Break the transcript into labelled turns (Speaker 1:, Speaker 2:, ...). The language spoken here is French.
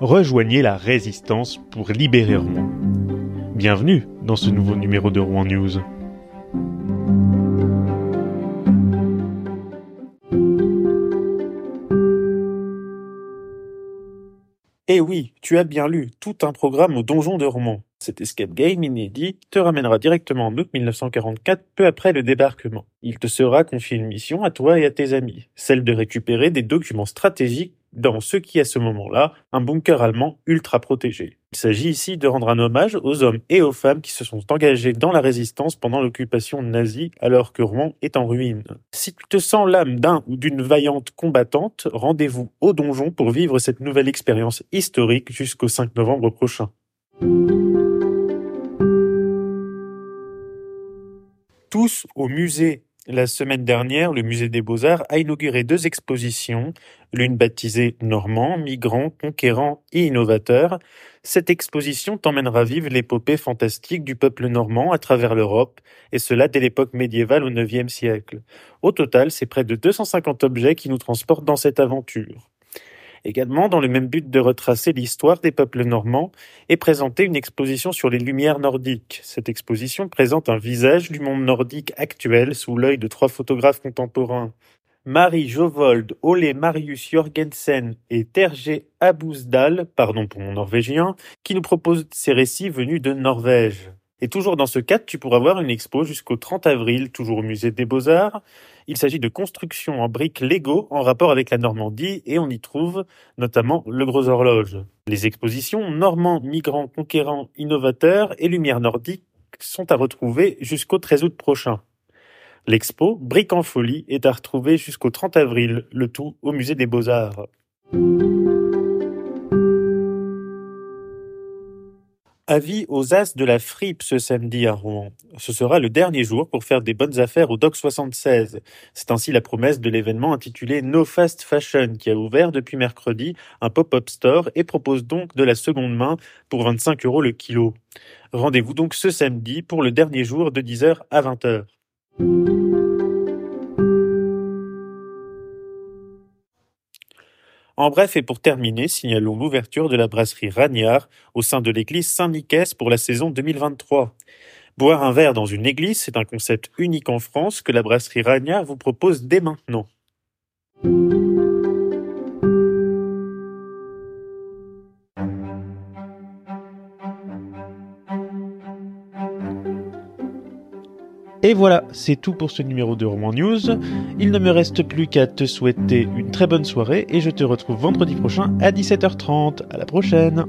Speaker 1: rejoignez la résistance pour libérer Rouen. Bienvenue dans ce nouveau numéro de Rouen News.
Speaker 2: Eh oui, tu as bien lu, tout un programme au donjon de Rouen. Cet escape game inédit te ramènera directement en août 1944, peu après le débarquement. Il te sera confié une mission à toi et à tes amis, celle de récupérer des documents stratégiques dans ce qui, à ce moment-là, un bunker allemand ultra protégé. Il s'agit ici de rendre un hommage aux hommes et aux femmes qui se sont engagés dans la résistance pendant l'occupation nazie alors que Rouen est en ruine. Si tu te sens l'âme d'un ou d'une vaillante combattante, rendez-vous au donjon pour vivre cette nouvelle expérience historique jusqu'au 5 novembre prochain. Tous au musée la semaine dernière, le Musée des Beaux-Arts a inauguré deux expositions, l'une baptisée Normand, migrant, conquérant et innovateur. Cette exposition t'emmènera vivre l'épopée fantastique du peuple normand à travers l'Europe, et cela dès l'époque médiévale au IXe siècle. Au total, c'est près de 250 objets qui nous transportent dans cette aventure. Également, dans le même but de retracer l'histoire des peuples normands, et présenter une exposition sur les lumières nordiques. Cette exposition présente un visage du monde nordique actuel sous l'œil de trois photographes contemporains. Marie Jovold, Ole Marius Jorgensen et Terje Abousdal, pardon pour mon norvégien, qui nous proposent ces récits venus de Norvège. Et toujours dans ce cadre, tu pourras voir une expo jusqu'au 30 avril, toujours au musée des Beaux-Arts. Il s'agit de constructions en briques Lego en rapport avec la Normandie et on y trouve notamment le Gros Horloge. Les expositions Normands, Migrants, Conquérants, Innovateurs et Lumière Nordique sont à retrouver jusqu'au 13 août prochain. L'expo Briques en folie est à retrouver jusqu'au 30 avril, le tout au musée des Beaux-Arts. Avis aux As de la Fripe ce samedi à Rouen. Ce sera le dernier jour pour faire des bonnes affaires au Doc 76. C'est ainsi la promesse de l'événement intitulé No Fast Fashion qui a ouvert depuis mercredi un pop-up store et propose donc de la seconde main pour 25 euros le kilo. Rendez-vous donc ce samedi pour le dernier jour de 10h à 20h. En bref et pour terminer, signalons l'ouverture de la brasserie Ragnard au sein de l'église Saint-Nicaise pour la saison 2023. Boire un verre dans une église, c'est un concept unique en France que la brasserie Ragnard vous propose dès maintenant.
Speaker 1: Et voilà, c'est tout pour ce numéro de Roman News. Il ne me reste plus qu'à te souhaiter une très bonne soirée et je te retrouve vendredi prochain à 17h30. À la prochaine!